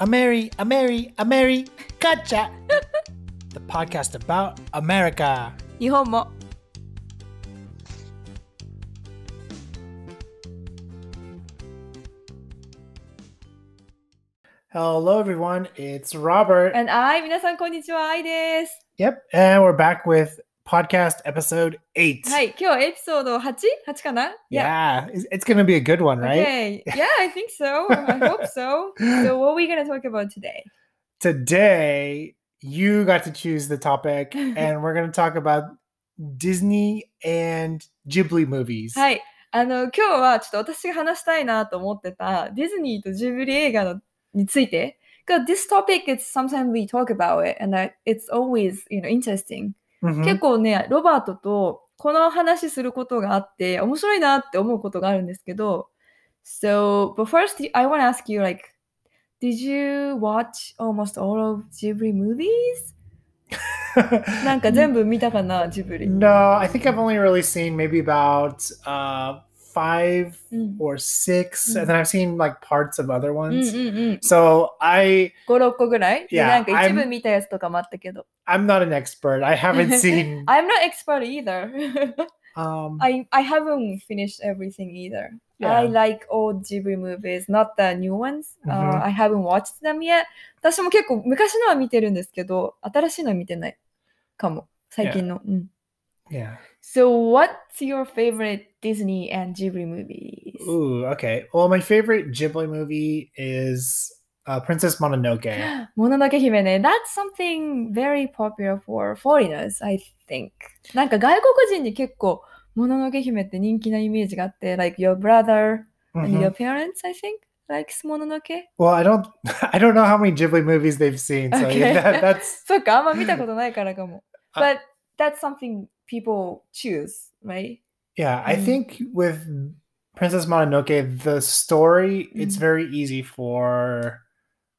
A Mary, a Mary, a Mary, gotcha! the podcast about America. 日本も Hello, everyone. It's Robert. And I 皆さんこんにちは、愛です。 yep, and we're back with podcast episode eight. はい、今日エピソード 8?8 かな Yeah, it's, it's gonna be a good one, right? Okay. Yeah, I think so. I hope so. So what are we going to talk about today? Today, you got to choose the topic, and we're gonna talk about Disney and Ghibli movies. はい。あの、今日はちょっと私が話したいなと思ってたディズニーとジブリ映画のについて。Because this topic is sometimes we talk about it and I- it's always, you know, interesting. Mhm. 結構ね、ロバートとこの話することがあって、面白いなって思うことがあるんですけど、So, but first, I want to ask you, like, did you watch almost all of Ghibli movies? なんか全部見たかな、ジブリ。No, I think I've only really seen maybe about uh, five うん、or six, Mm. and then I've seen like parts of other うん ones. うんうん。So I 5、6個ぐらいで Yeah, なんか一 I'm- 部見たやつとかもあったけど。I'm not an expert. I haven't seen. I'm not expert either. um, I, I haven't finished everything either. Yeah. I like old Ghibli movies, not the new ones. Uh, Mhm. I haven't watched them yet. 私も結構昔のは見てるんですけど、新しいのは見てないかも。最近の。うん。yeah. So, what's your favorite Disney and Ghibli movies? Ooh, okay. Well, my favorite Ghibli movie is uh, Princess Mononoke. もののけ姫ね。That's something very popular for foreigners, I think. なんか外国人に結構、もののけ姫って人気なイメージがあって、like your brother and Mhm. your parents, I think, likes もののけ。 Well, I don't, I don't know how many Ghibli movies they've seen, so Okay. that, that's そっか、あんま見たことないからかも。あ But that's something people choose, right? yeah. I Mm. think with Princess Mononoke, the story it's Mm. very easy for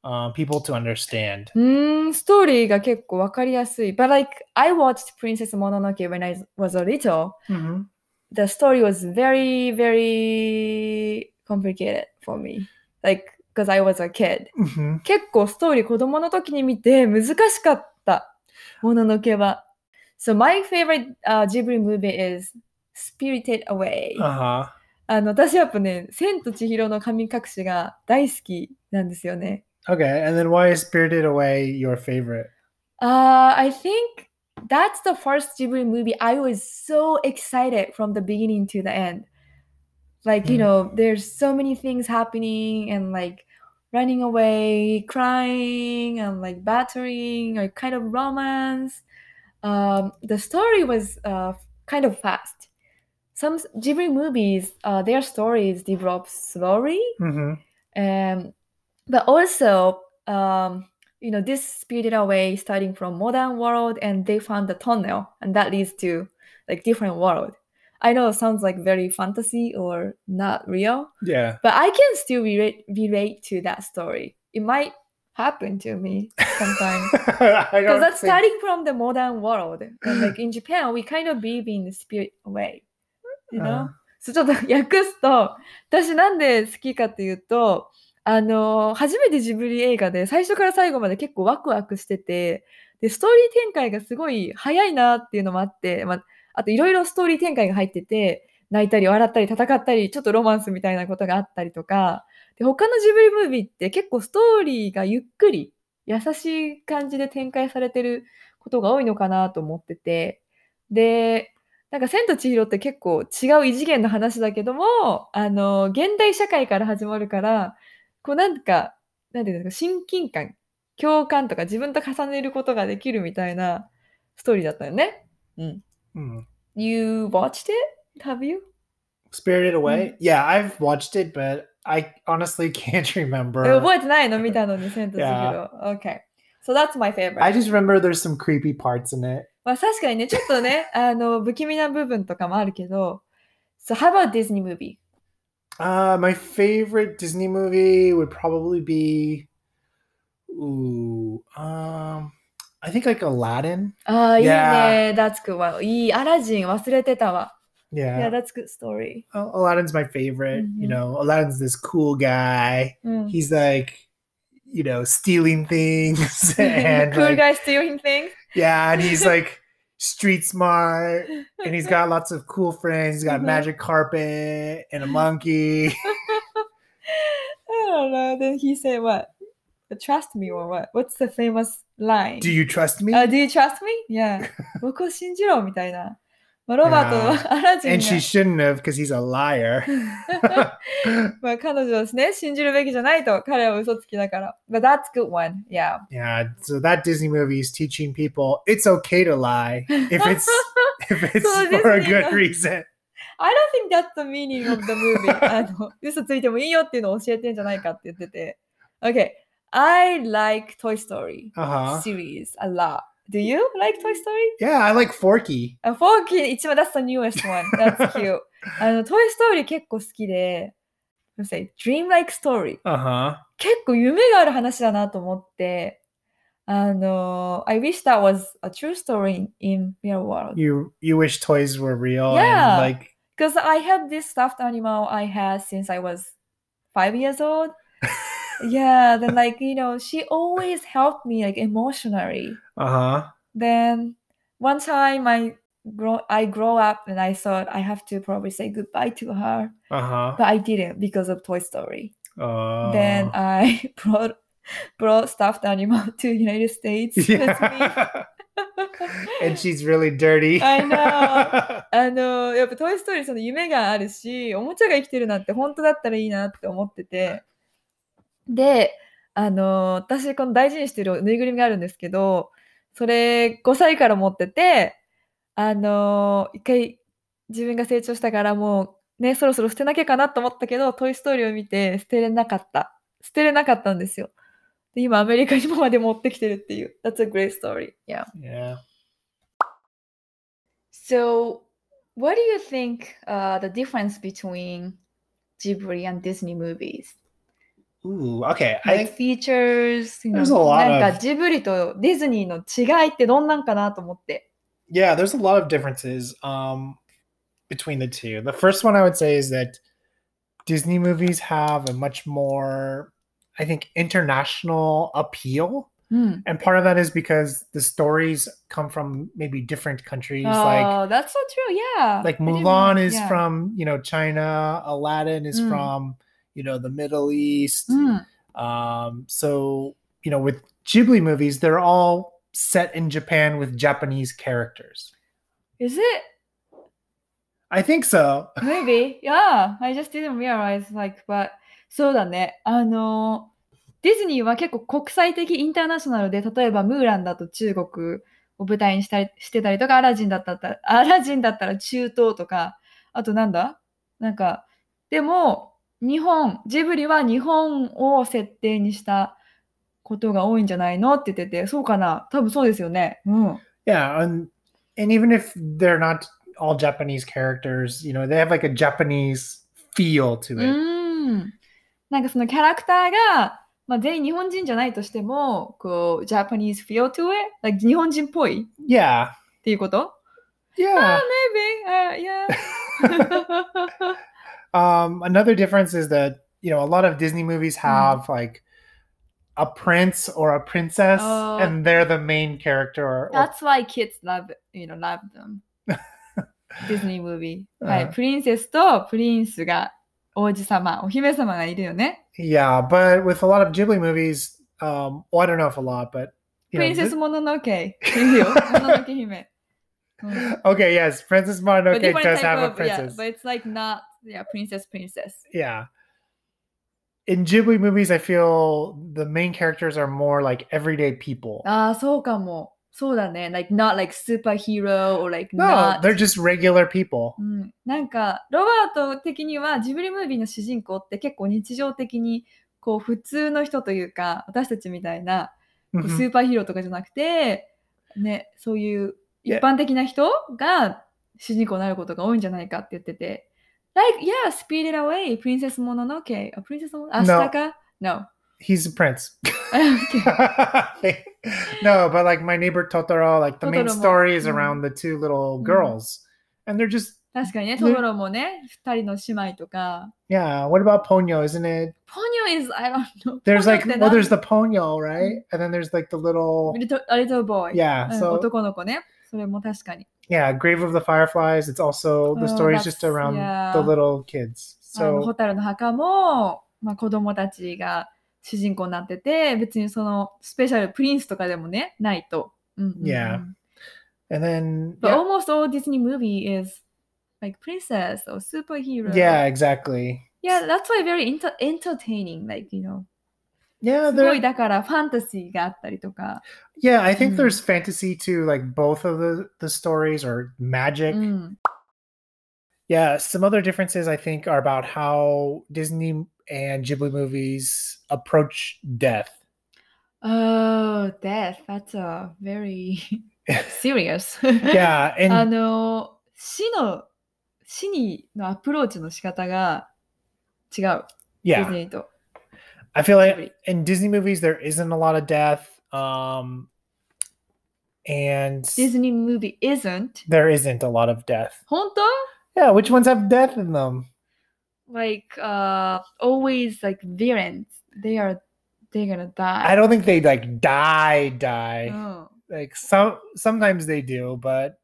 uh, people to understand. うーん、ストーリーが結構わかりやすい。But like, I watched Princess Mononoke when I was a little. Mhm. The story was very, very complicated for me. Like, because I was a kid. Mhm. 結構ストーリー子供の時に見て難しかった。もののけは。So my favorite、uh, Ghibli movie is Spirited Away. Uh huh. あの、私やっぱね、千と千尋の神隠しが大好きなんですよね。 Okay, and then why is Spirited Away your favorite? Uh, I think that's the first Ghibli movie I was so excited from the beginning to the end. Like, you Mm. know, there's so many things happening and like running away, crying, and like battering, or kind of romance. Um, the story was uh, kind of fast. Some Ghibli movies, uh, their stories develop slowly, hmm um, but also um, you know this spirited away starting from modern world and they found the tunnel and that leads to like different world i know it sounds like very fantasy or not real Yeah. but i can still relate, relate to that story it might happen to me sometime I because that's think- starting from the modern world and like in japan we kind of believe in the spirit away you know、Uh, そうちょっと訳すと、私なんで好きかっていうと、あの、初めてジブリ映画で最初から最後まで結構ワクワクしてて、で、ストーリー展開がすごい早いなっていうのもあって、まあ、あといろいろストーリー展開が入ってて、泣いたり笑ったり戦ったり、ちょっとロマンスみたいなことがあったりとか、で、他のジブリムービーって結構ストーリーがゆっくり、優しい感じで展開されてることが多いのかなと思ってて、で、なんか、千と千尋って結構違う異次元の話だけども、あの、現代社会から始まるから、こうなんか、なんていうんですか、親近感、共感とか自分と重ねることができるみたいなストーリーだったよね。うん。mm. You watched it? Have you? Spirited Away? Yeah, I've watched it, but I honestly can't remember. え覚えてないの見たのに、千と千尋。 Yeah. Okay. So that's my favorite. I just remember there's some creepy parts in it. まあ確かにね、ちょっとね、あの、不気味な部分とかもあるけど、So how about Disney movie? Uh, my favorite Disney movie would probably be, ooh, um, I think like Aladdin. ああ、いい Yeah. ね。That's good one. いい。アラジン忘れてたわ。 Yeah, Yeah, that's good story. Al- Aladdin's my favorite. You Mhm. know, Aladdin's this cool guy. うん。 He's like, you know, stealing things and cool like, guy stealing things. yeah, and he's like street smart and he's got lots of cool friends. He's got Mhm. magic carpet and a monkey. I don't know. Then he said what? Trust me or what? What's the famous line? Do you trust me? Uh, do you trust me? Yeah. 僕を信じろみたいな。 まあ、ロバートはアラジン and が she shouldn't have because he's a liar. まあ彼女をですね、信じるべきじゃないと。彼は嘘つきだから。But that's good one. Yeah. yeah, so that Disney movie is teaching people it's okay to lie if it's if it's So for a Disney good no- reason. I don't think that's the meaning of the movie. あの、嘘ついてもいいよっていうのを教えてんじゃないかって言ってて。Okay. I like Toy Story Uh huh. series a lot. Do you like Toy Story? Yeah, I like Forky. Uh, Forky, 一番 that's the newest one. That's cute. Uh, あの、Toy Story 結構好きで、I'm say, Dreamlike Story. Uh-huh. 結構夢がある話だなと思って、あの、I wish that was a true story in real world. You, you wish toys were real? Yeah. like... Because I have this stuffed animal I had since I was five years old. yeah, then like, you know, she always helped me like emotionally. uh huh. Then one time I grow I grow up and I thought I have to probably say goodbye to her, Uh huh. but I didn't because of Toy Story. Uh, Then I brought brought stuffed animal to United States with me. yeah. and she's really dirty. I know. あのやっぱ「トイ・ストーリー」その夢があるしおもちゃが生きてるなんて本当だったらいいなって思ってて であの私この大事にしてるぬいぐるみがあるんですけどそれ5歳から持っててあの一回自分が成長したからもうねそろそろ捨てなきゃかなと思ったけど「トイ・ストーリー」を見て捨てれなかった。捨てれなかったんですよ。で今アメリカにもまで持ってきてるっていう。That's a great story. Yeah. Yeah. So, what do you think uh, the difference between Ghibli and Disney movies? Ooh, okay. I Like think features, you know, there's a lot なんか of- ジブリとディズニーの違いってどんなんかなと思って。 yeah, there's a lot of differences um between the two. The first one I would say is that Disney movies have a much more I think international appeal. うん。 And part of that is because the stories come from maybe different countries like Oh, that's so true. Yeah. like I didn't Mulan know- is yeah. from, you know, China, Aladdin is Mm. from, you know, the Middle East. うん。 Um, so, you know, with Ghibli movies, they're all set in Japan with Japanese characters. Is it? I think so. Maybe. Yeah. I just didn't realize. Like, but そうだね。あの、ディズニーは結構国際的インターナショナルで、例えばムーランだと中国を舞台にしたりしてたりとか、アラジンだったら、アラジンだったら中東とか、あとなんだなんか、でも、 日本、ジブリは日本を設定にしたことが多いんじゃないのって言ってて、そうかな多分そうですよね。うん。Yeah, and and even if they're not all Japanese characters, you know, they have like a Japanese feel to う it. ん。なんかそのキャラクターが、まあ、全員日本人じゃないとしても、こう、Japanese feel to it? Like 日本人っぽいっ Yeah. ていうこと Yeah. Maybe. Uh, yeah. Um, another difference is that you know a lot of Disney movies have like a prince or a princess, Oh. and they're the main character. Or, or- That's why kids love, you know, love them. Disney movie. はい。うんプリンセスとプリンスが王子様、お姫様がいるよね。 yeah, but with a lot of Ghibli movies, um, well, I don't know if a lot, but プ you リンセ know, スもののけ。いるよ。もののけ姫。うん th- okay, yes, Princess But Mononoke different does type have a of, yeah, princess. but it's like not, yeah, princess, princess. yeah. In Ghibli movies, I feel the main characters are more like everyday people. ああ、そうかも。そうだね。Like not like superhero or like no, not. they're just regular people. うん、なんかロバート的にはジブリムービーの主人公って結構日常的にこう普通の人というか私たちみたいな Mhm. スーパーヒーローとかじゃなくて、ね、そういう一.般的な人が主人公になることが多いんじゃないかって言ってて。Like, yeah, Spirited Away, Princess Mononoke, A Princess Mon- Ashitaka. No. no. He's a prince. no, but like my neighbor Totoro, like the main story is mm-hmm. around the two little mm-hmm. girls, and they're just 確かにね、トトロもね、二人の姉妹とか。yeah. What about Ponyo? Isn't it? Ponyo is, I don't know. There's like well, there's the Ponyo, right? Mm-hmm. And then there's like the little a little boy. yeah. うん So 男の子ね。それも確かに。yeah, Grave of the Fireflies. It's also the Oh, story's that's- just around yeah. the little kids. あの、 So ホタルの墓も、まあ、子供たちが主人公になってて、別にそのスペシャルプリンスとかでもね、ないと。うんうんうん Yeah. and then But yeah, almost all Disney movie is like princess or superhero. yeah, exactly. Yeah, that's why very enter- entertaining. Like, you know, Yeah, すご there いだからファンタジーがあったりとか。 yeah, I think Mm. there's fantasy to like both of the the stories or magic. うん。 Yeah, some other differences I think are about how Disney and Ghibli movies approach death. Oh, death. That's a very serious. Yeah, あ and の、死の、死にのアプローチの仕方が違う。ディズ yeah, ニーと。 I feel like in Disney movies there isn't a lot of death. Um and Disney movie isn't. There isn't a lot of death. Honto? Yeah, which ones have death in them? Like uh always like villains. They are they're gonna die. I don't think they like die die. Oh. Like some sometimes they do, but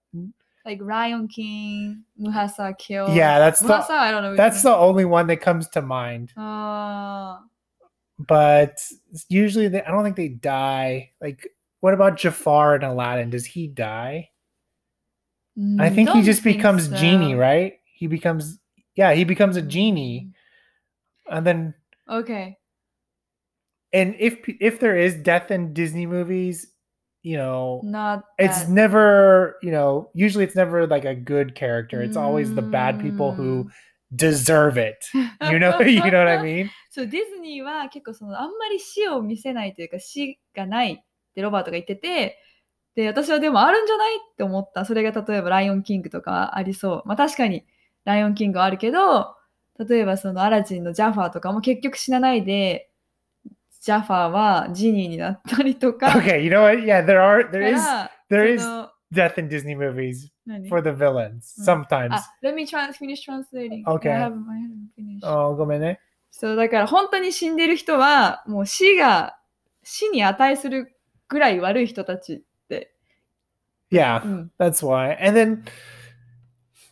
like Lion King, Mufasa killed. Yeah, that's The, I don't know. That's the only one that comes to mind. Uh, but usually they, I don't think they die. Like what about Jafar and Aladdin? Does he die? I mm, think he just think becomes so. genie, right? He becomes yeah, he becomes a genie. Mm. And then Okay. and if if there is death in Disney movies, you know, Not it's never, you know, usually it's never like a good character. It's always the bad people who mm. Deserve it. You know, you know what I mean? そう、ディズニーは結構そのあんまり死を見せないというか死がないってロバートが言ってて、で、私はでもあるんじゃないって思った。それが例えばライオンキングとかありそう。まあ確かにライオンキングはあるけど、例えばそのアラジンのジャファーとかも結局死なないで、ジャファーはジニーになったりとか。Okay, you know what? Yeah, there are there か is ら there is death in Disney movies 何 for the villains Mm. sometimes. あ、let me trans finish translating. Okay. I haven't, I haven't finished. Oh, ごめんね。そう、だから本当に死んでる人は、もう死が、死に値するぐらい悪い人たちって。 Yeah, うん。 that's why. And then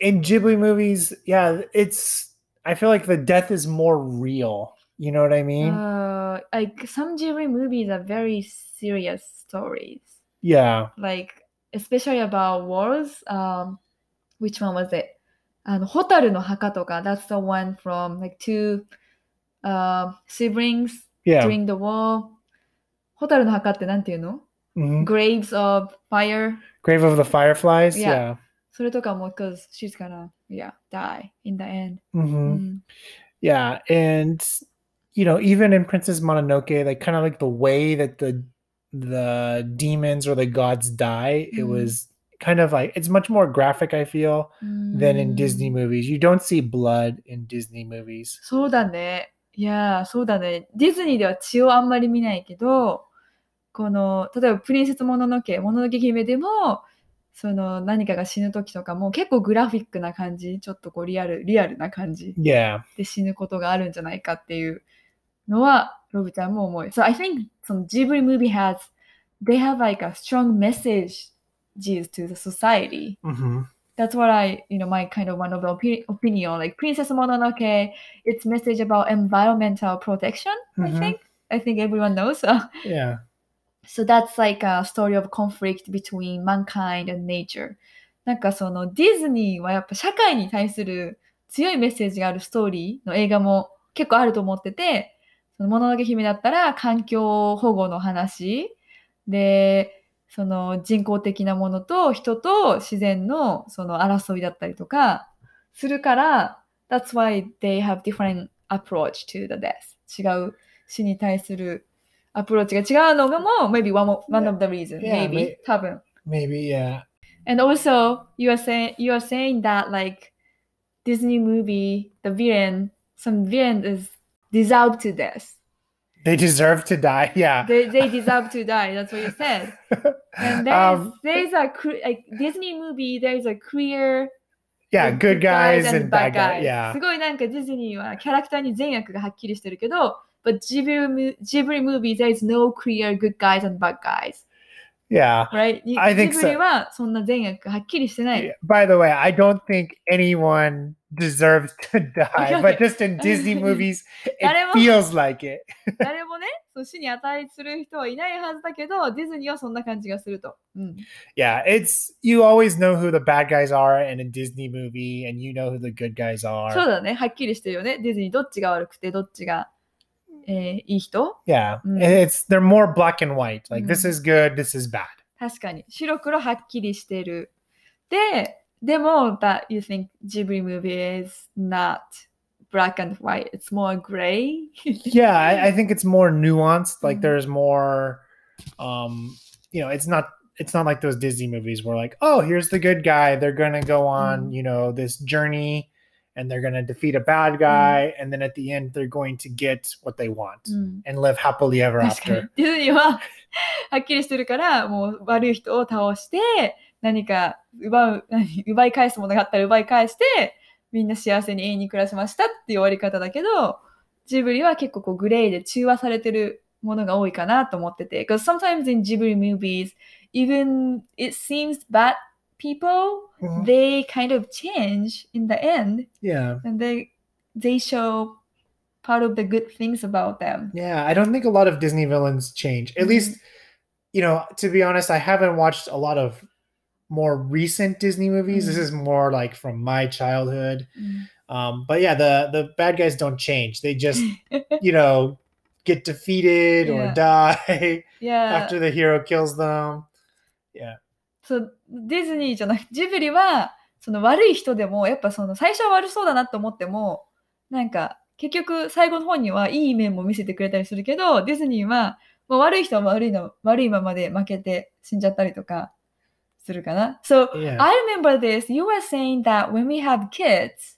in Ghibli movies, yeah, it's I feel like the death is more real. You know what I mean? Uh, like some Ghibli movies are very serious stories. yeah. Like, especially about wars. Um, which one was it? あの、ホタルの墓とか、that's the one from like two uh, siblings Yeah. during the war. ホタルの墓ってなんていうの Mhm. Graves of Fire. Grave of the Fireflies. Yeah. Yeah. それとかも、because she's gonna, yeah, die in the end. hmm うん。 Yeah, and you know, even in Princess Mononoke, like kind of like the way that the the demons or the gods die, it Mm. was kind of like it's much more graphic. I feel than in Disney うん movies. You don't see blood in Disney movies. そうだね。いやー、そうだね。ディズニーでは血をあんまり見ないけど、この、例えばプリンセスもののけ、もののけ姫でも、その何かが死ぬ時とかも結構グラフィックな感じ、ちょっとこうリアル、リアルな感じで死ぬことがあるんじゃないかっていうのは、ロブちゃんも思う。So I think その Ghibli movie has, they have like a strong message to the society. hmm that's what I, you know, my kind of one of the opi- opinion. Like Princess Mononoke, its message about environmental protection. I Mhm. think, I think everyone knows. yeah, so that's like a story of conflict between mankind and nature. なんかそのディズニーはやっぱ社会に対する強いメッセージがあるストーリーの映画も結構あると思ってて、そのもののけ姫だったら環境保護の話で、その人工的なものと人と自然のその争いだったりとかするから、that's why they have different approach to the death. 違う死に対するアプローチが違うのがも maybe one of, one of the reason. Yeah, maybe. may- 多分。maybe yeah. And also, you are saying you are saying that like Disney movie, the villain, some villain is deserved to death. They deserve to die. Yeah. They they deserve to die. That's what you said. And there's um, there's a cre- like Disney movie. There's a clear Yeah, good guys and bad guys. す Yeah. ごいなんかディズニーはキャラクターに善悪がはっきりしてるけど、but Ghibli, Ghibli movies, there is no clear good guys and bad guys. Yeah. Right? I think ジブリはそんな善悪がはっきりしてない。By the way, I don't think anyone deserves to die, but just in Disney movies, it feels like it. 誰もね、そう死に値する人はいないはずだけど、ディズニーはそんな感じがすると。うん、Yeah, it's you always know who the bad guys are in a Disney movie, and you know who the good guys そう are. だね、はっきりしてるよね。ディズニーどっちが悪くて、どっちが、えーいい人 Yeah, Mm. it's they're more black and white. Like this Mm. is good, this is bad. 確かに。白黒はっきりしてる。で、でも、that you think Ghibli movie is not black and white. It's more gray. Yeah, I, I think it's more nuanced. Like Mm. there's more, um, you know, it's not it's not like those Disney movies where like, oh, here's the good guy. They're gonna go on, Mm. you know, this journey, And they're gonna defeat a bad guy, and then at the end they're going to get what they want うん、and live happily ever after.。ディズニーははっきりしてるから、もう悪い人を倒して、何か奪う、何奪い返すものがあったら奪い返して、みんな幸せに永遠に暮らしましたっていう終わり方だけど、ジブリは結構こうグレーで中和されてるものが多いかなと思ってて。Because sometimes in Ghibli movies, even it seems bad people mm-hmm. they kind of change in the end yeah and they they show part of the good things about them yeah i don't think a lot of disney villains change at mm-hmm. least you know to be honest i haven't watched a lot of more recent disney movies mm-hmm. this is more like from my childhood mm-hmm. um, but yeah the the bad guys don't change they just you know get defeated yeah. or die yeah. after the hero kills them yeah そうディズニーじゃなくて ジブリはその悪い人でもやっぱその最初は悪そうだなと思ってもなんか結局最後の方にはいい面も見せてくれたりするけどディズニーはもう悪い人は悪いの悪いままで負けて死んじゃったりとかするかな。So Yeah. I remember this. You were saying that when we have kids,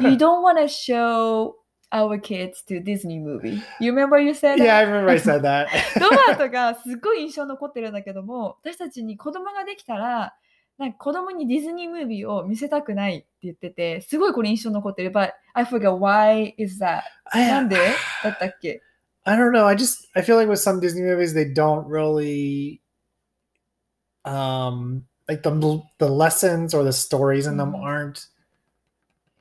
you don't want to show our kids to Disney movie. You remember you said that? yeah, I remember I said that. ロバートがすごい印象残ってるんだけども、私たちに子供ができたら、なんか子供にディズニームービーを見せたくないって言ってて、すごいこれ印象残ってる。But I forgot why is that? な I, んでだったっけ I don't know. I just I feel like with some Disney movies they don't really um like the the lessons or the stories in them Mhm. aren't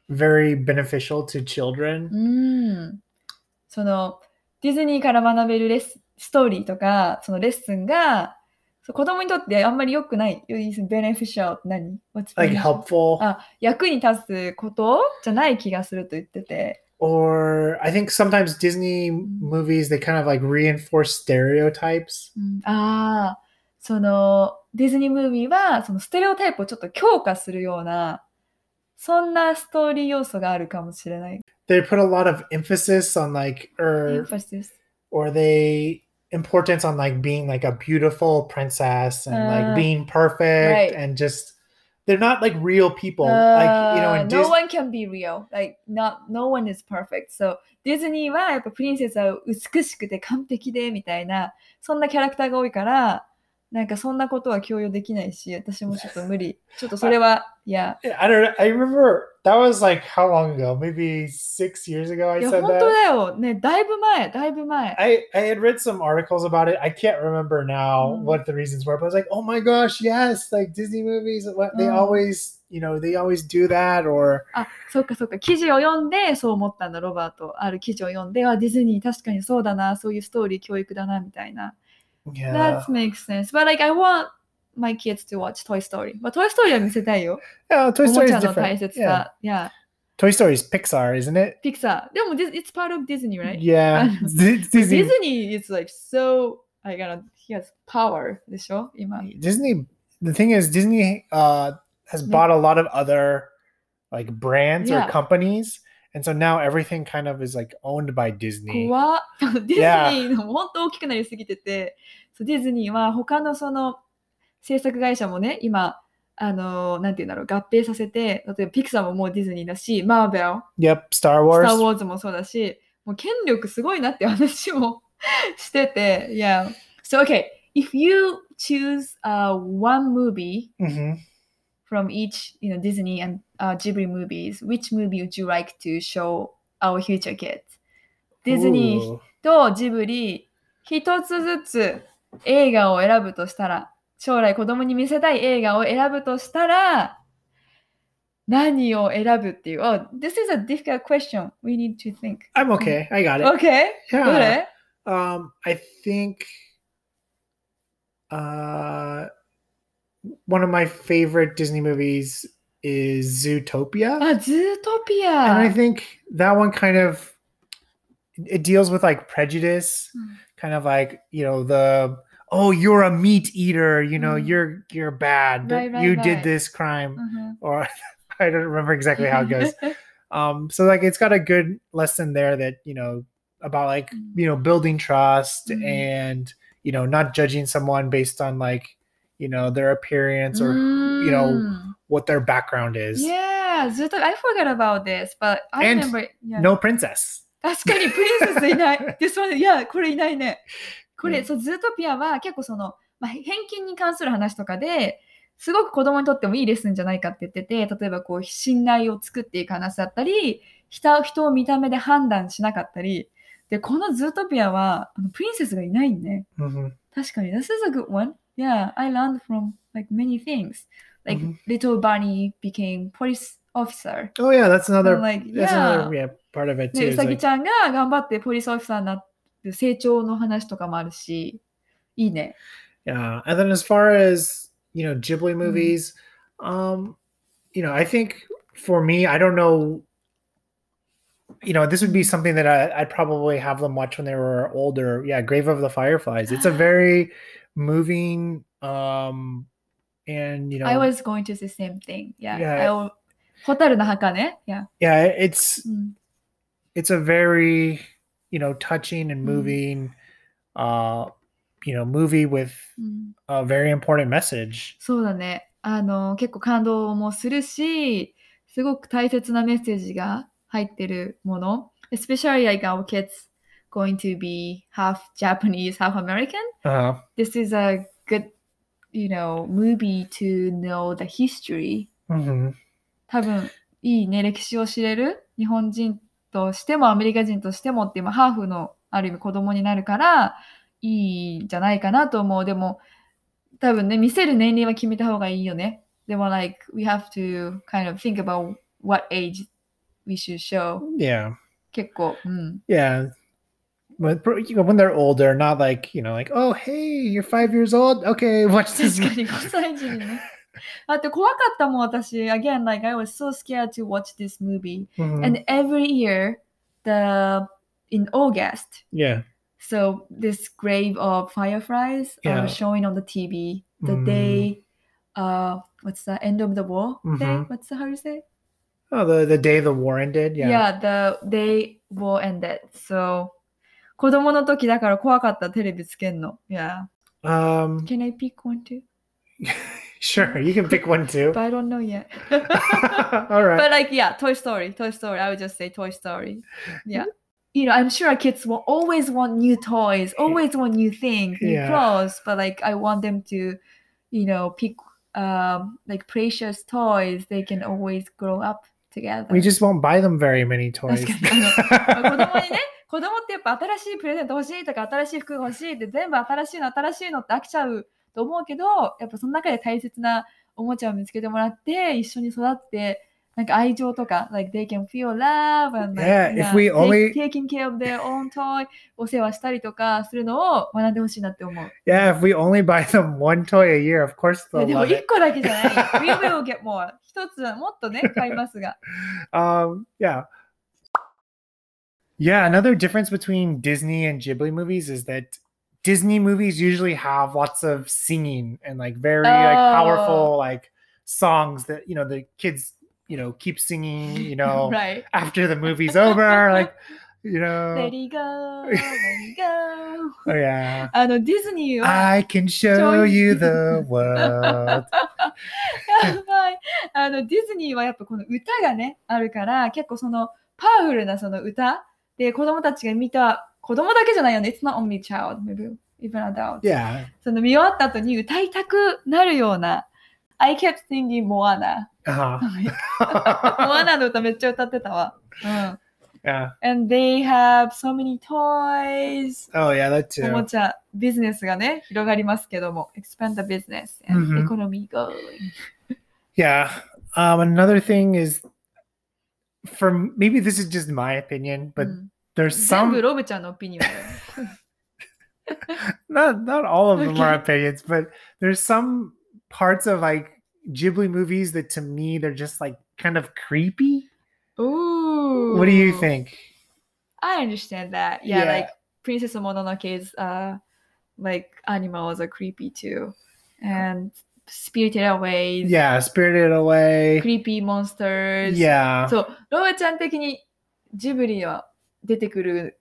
very beneficial to children. うーん。その、ディズニーから学べるレスストーリーとか、そのレッスンが、子供にとってあんまり良くない。beneficial 何 What's Like helpful あ、役に立つことじゃない気がすると言ってて。or I think sometimes Disney movies they kind of like reinforce stereotypes. うんああ、そのディズニームービーはそのステレオタイプをちょっと強化するような、そんなストーリー要素があるかもしれない。 They put a lot of emphasis on like or Emphasis or they importance on like being like a beautiful princess and Uh, like being perfect right. and just they're not like real people like you know Uh, in no Disney one can be real. Like, not, no one is perfect. So, ディズニーはやっぱプリンセスは美しくて完璧でみたいな、そんなキャラクターが多いから、 なんかそんなことは強要できないし、私もちょっと無理。ちょっとそれは、いや、I don't know I remember that was like how long ago maybe six years ago I いや、said 本当 that だよ。ね、だいぶ前、だいぶ前。I, I had read some articles about it. I can't remember now Mm. what the reasons were, but I was like, oh my gosh, yes, like Disney movies, they Mm. always, you know, they always do that. Or あ、そっかそっか。記事を読んでそう思ったんだ、ロバート。ある記事を読んで、あ、ディズニー確かにそうだな、そういうストーリー教育だな、みたいな。yeah, That makes sense. But like, I want my kids to watch Toy Story. まあ、Toy Story は見せたいよ。 yeah, お Toy も Story ち is ゃの different. 大切 Yeah. さ。いや、 Toy Story is Pixar, isn't it? ピクサー。でも、this- it's part of Disney, right? Yeah, I know. Dis- Disney. Disney is like so, I gotta, he has power でしょ今。 Disney. The thing is, Disney uh, has Mm. bought a lot of other like brands Yeah. or companies, and so now everything kind of is like owned by Disney. 怖っディズニ.ーの本当大きくなりすぎてて、そうディズニーは他のその制作会社もね、今、あの、なんて言うんだろう、合併させて、例えばピクサーももうディズニーだし、マーベル、Yep, Star スター・ Wars. ウォーズもそうだし、もう権力すごいなって話もしてて、yeah. So, okay, if you choose、uh, one movie hmm from each, you know, Disney and、uh, Ghibli movies, which movie would you like to show our future kids? ディズニー.とジブリ一つずつ映画を選ぶとしたら将来子供に見せたい映画を選ぶとしたら何を選ぶっていう。Oh, this is a difficult question. We need to think. I'm okay. I got it. Okay. ど Yeah. れ Um, I think uh, one of my favorite Disney movies is Zootopia. Ah, Zootopia. And I think that one kind of it deals with like prejudice, mm. kind of like you know the oh you're a meat eater, you know mm. you're you're bad, right, right, you right. did this crime, mm-hmm. or I don't remember exactly how it goes. um, so like it's got a good lesson there that you know about like mm. you know building trust hmm. and you know not judging someone based on like you know their appearance or you know, what their background is Mm. Yeah, ずっと I forgot about this, but I And remember. Yeah. no princess 確かにプリンセスいない。This one, いや、これいないね。これ、うんそう、ズートピアは結構その、まあ、偏見に関する話とかですごく子供にとってもいいレッスンじゃないかって言ってて、例えばこう、信頼を作っていく話だったり、人人を見た目で判断しなかったり、で、このズートピアは、あのプリンセスがいないね。Mhm. 確かに。This is a good one. Yeah, I learned from like many things. Like Mhm. little Bunny became police officer. oh yeah that's another And, like, that's yeah. another yeah part of it ね、 too う is さぎ like- ちゃんが頑張ってポリスオフィサーになって成長の話とかもあるし、いいね。 Yeah, and then as far as you know, Ghibli Mhm. movies, um, you know, I think for me, I don't know. You know, this would be something that I, I'd probably have them watch when they were older. Yeah, Grave of the Fireflies. It's a very moving, um, and you know, I was going to say same thing. Yeah. Yeah. I will... ホタルの墓ね。Yeah. yeah, it's うん。 it's a very you know touching and Mhm. moving, uh, you know, movie with うん、 a very important message. そうだね。あの、結構感動もするし、すごく大切なメッセージが入ってるもの。Especially like our kids going to be half Japanese, half American. Uh, This is a good, you know, movie to know the history. mhm. 多分いいね歴史を知れる日本人としてもアメリカ人としてもっていう、まあ、ハーフのある意味子供になるからいいんじゃないかなと思うでも多分ね見せる年齢は決めた方がいいよねでも like we have to kind of think about what age we should show Yeah. 結構うん Yeah. When, you know, when they're older, not like, you know, like, oh, hey, you're five years old. Okay, watch this. 確かに5歳児にねだって怖かったもん私 again like I was so scared to watch this movie Mhm. and every year the in August yeah. so this grave of fireflies Yeah. are showing on the TV the Mm. day uh what's the end of the war day Mhm. what's the how you say Oh, the, the day the war ended. Yeah. yeah the day war ended so 子供の時だから怖かったテレビつけんの yeah Um, can I pick one too sure. You can pick one too. but I don't know yet All right. But like, yeah, Toy Story, Toy Story. I would just say Toy Story. Yeah. You know, I'm sure kids will always want new toys, always want new things, new Yeah. clothes. But like, I want them to, you know, pick um like precious toys. They can always grow up together. we just won't buy them very many toys. 確かにあの子供にね、 子供ってやっぱ新しいプレゼント欲しいとか新しい服が欲しいって全部新しいの新しいのって飽きちゃうと思うけど、やっぱその中で大切なおもちゃを見つけてもらって一緒に育ってなんか愛情とか、like they can feel love and like, Yeah, if we only- taking care of their own toy お世話したりとかするのを学んでほしいなって思う。yeah, if we only buy them one toy a year, of course they'll でも一.個だけじゃない。We will get more. 一つはもっとね、買いますが。Um, yeah. Yeah, another difference between Disney and Ghibli movies is that Disney movies usually have lots of singing and like very like Oh. powerful like songs that you know the kids you know keep singing you know right. after the movie's over like you know Let it go, let it go. oh yeah あの、ディズニーは、 I can show you the world やばい。あの、ディズニーはやっぱこの歌がね、あるから、結構そのパワフルなその歌 で子供たちが見た、子供だけじゃないよね。It's not only child, maybe even adult. yeah その見終わった後に歌いたくなるような I kept singing Moana. Uh-huh. モアナの歌めっちゃ歌ってたわ。うん。yeah. And they have so many toys. Oh yeah, that おも too. ちゃ、ビジネスがね、広がりますけども。expand the business and economy going. Yeah. Um, another thing is, for maybe this is just my opinion, but mm. there's some. opinion. not not all of them okay. are opinions, but there's some parts of like Ghibli movies that to me they're just like kind of creepy. Ooh. What do you think? I understand that. Yeah, yeah. like Princess Mononoke's uh like animals are creepy too. And Spirited Away, Yeah, Spirited Away. creepy monsters. Yeah. そう、ロブちゃん的にジブリは出てくる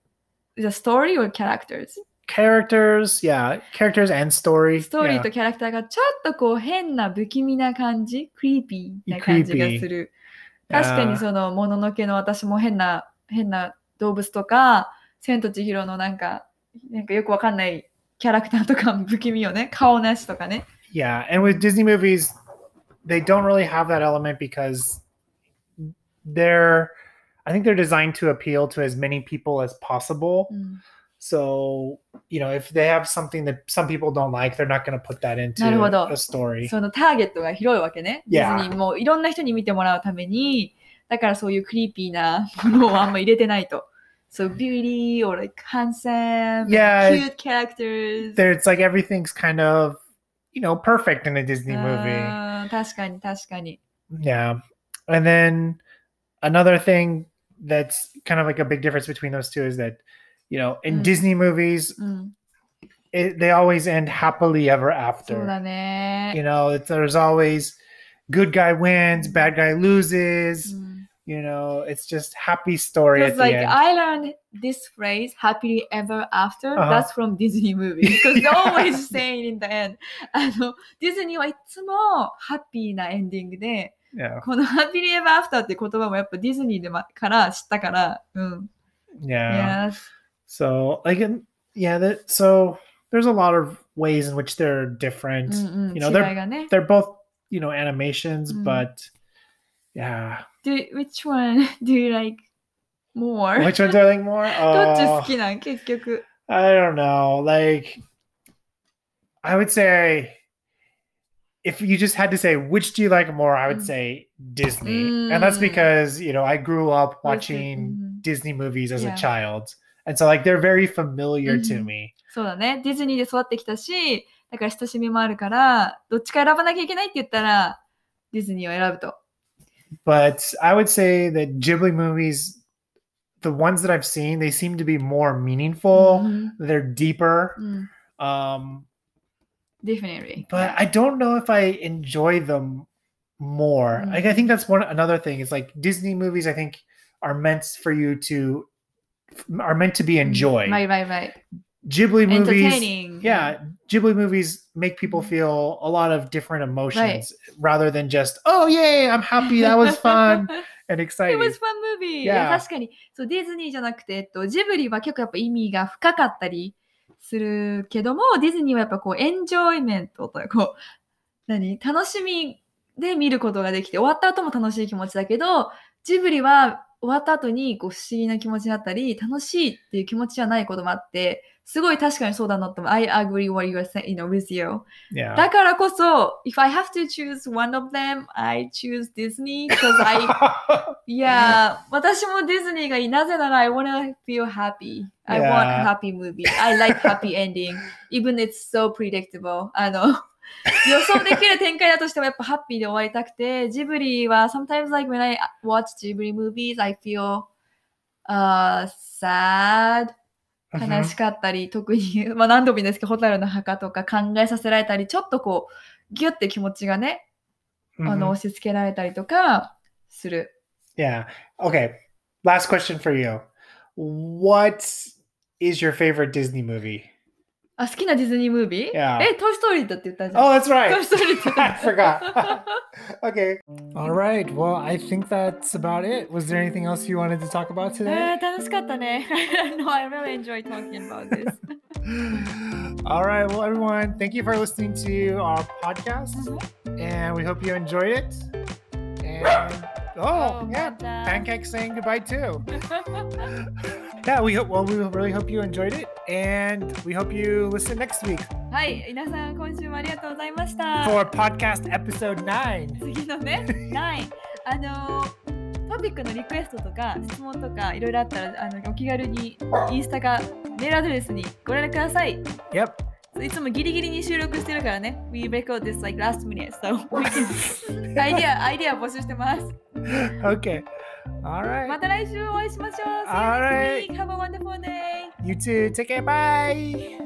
the story or characters? characters, yeah, characters and story. ストーリー.とキャラクターがちょっとこう変な不気味な感じ、クリーピーな感じがする。確かにそのもののけの私も変な変な動物とか、千と千尋のなんかなんかよくわかんないキャラクターとか不気味よね。顔なしとかね。Yeah, and with Disney movies, they don't really have that element because they're, I think they're designed to appeal to as many people as possible. うん、 So, you know, if they have something that some people don't like, they're not going to put that into なるほど。 a story. そのターゲットが広いわけね。デ Yeah. ィズニーもいろんな人に見てもらうために、だからそういうクリーピーなものをあんま入れてないと。So beauty or like handsome, Yeah. cute characters. There, it's like everything's kind of, you know, perfect in a Disney movie. あー確かに確かに。 Yeah. And then another thing that's kind of like a big difference between those two is that, you know, in Mm. Disney movies, うん、 it, they always end happily ever そうだ after. ね。 You know, it's, there's always good guy wins, bad guy loses. うん You know, it's just happy story Because at the like end. I learned this phrase happily ever after、 Uh-huh. that's from Disney movies because they're always saying in the end あのディズニーはいつもハッピーなエンディングで yeah. この happily ever after って言葉もやっぱディズニーでまから知ったからうん。 Yeah. Yes. So like, in- yeah, that, so there's a lot of ways in which they're different. うんうん、 You know, they're- 違いがね。 They're both, you know, animations, Mm. but yeah. Do, which one do you like more? Which one do I like more? どっち好 Oh, きなん結局。 I don't know. Like, I would say, if you just had to say which do you like more, I would Mm. say Disney, and that's Mm. because you know I grew up With it, watching mhm. Disney movies as Yeah. a child, and so like they're very familiar to Mhm. me. そうだね。ディズニーで育ってきたし、だから親しみもあるから、どっちか選ばなきゃいけないって言ったら、ディズニーを選ぶと。 but I would say that Ghibli movies, the ones that I've seen, they seem to be more meaningful. Mm-hmm. They're deeper. Mm. Um, Definitely. But yeah. I don't know if I enjoy them more. Mm-hmm. Like I think that's one another thing. Is like Disney movies. I think are meant for you to are meant to be mm. enjoyed. Right, right, right. Ghibli movies, yeah, Ghibli movies make people Mhm. feel a lot of different emotions rather than just oh yay, I'm happy, that was fun and It exciting. was fun movie. Yeah. 確かにそうディズニーじゃなくて、えっと、ジブリは結構やっぱ意味が深かったりするけども、ディズニーはやっぱこうエンジョイメントというこう何楽しみで見ることができて終わった後も楽しい気持ちだけどジブリは終わった後にこう不思議な気持ちだったり楽しいっていう気持ちじゃないこともあってすごい確かにそうだなと思う。I agree what you are saying, you know, with you. yeah. だからこそ、if I have to choose one of them, I choose Disney because I いやー、私もディズニーがいい。なぜなら、I wanna feel happy. I want a Yeah. happy movie. I like happy ending. Even it's so predictable. あの、予想できる展開だとしてもやっぱハッピーで終わりたくて、ジブリは sometimes like when I watch Ghibli movies, I feel uh, sad. 悲 Mhm. しかったり、特に、まあ何度も言うんですけど、ホタルの墓とか考えさせられたり、ちょっとこう、ギュッて気持ちがね、あ Mhm. の、押し付けられたりとかする。Yeah. Okay. Last question for you. What is your favorite Disney movie? あ、好きなディズニームービー Yeah. え、トイ・ストーリーだって言ったじゃん。 Oh, that's トイ・ right. ストーリーって言った I forgot. okay. All right. Well, I think that's about it. Was there anything else you wanted to talk about え today? ー、楽しかったね。no, I really enjoy talking about this. All right. Well, everyone, thank you for listening to our podcast. and we hope you enjoyed it. And oh, Oh, yeah, Mata. Pancake saying goodbye too. yeah, we hope. Well, we really hope you enjoyed it, and we hope you listen next week はい、皆さん今週もありがとうございました。for podcast episode nine. 次のね、ない。あのトピックのリクエストとか質問とかいろいろあったらあのお気軽にインスタかメールアドレスにご連絡ください。Yep. いつもギリギリに収録してるからね。We record this like last minute. So we can アイデア、アイデア募集してます。Okay. All right. また来週お会いしましょう。See you Alright. next week. Have a wonderful day. You too. Take care. Bye.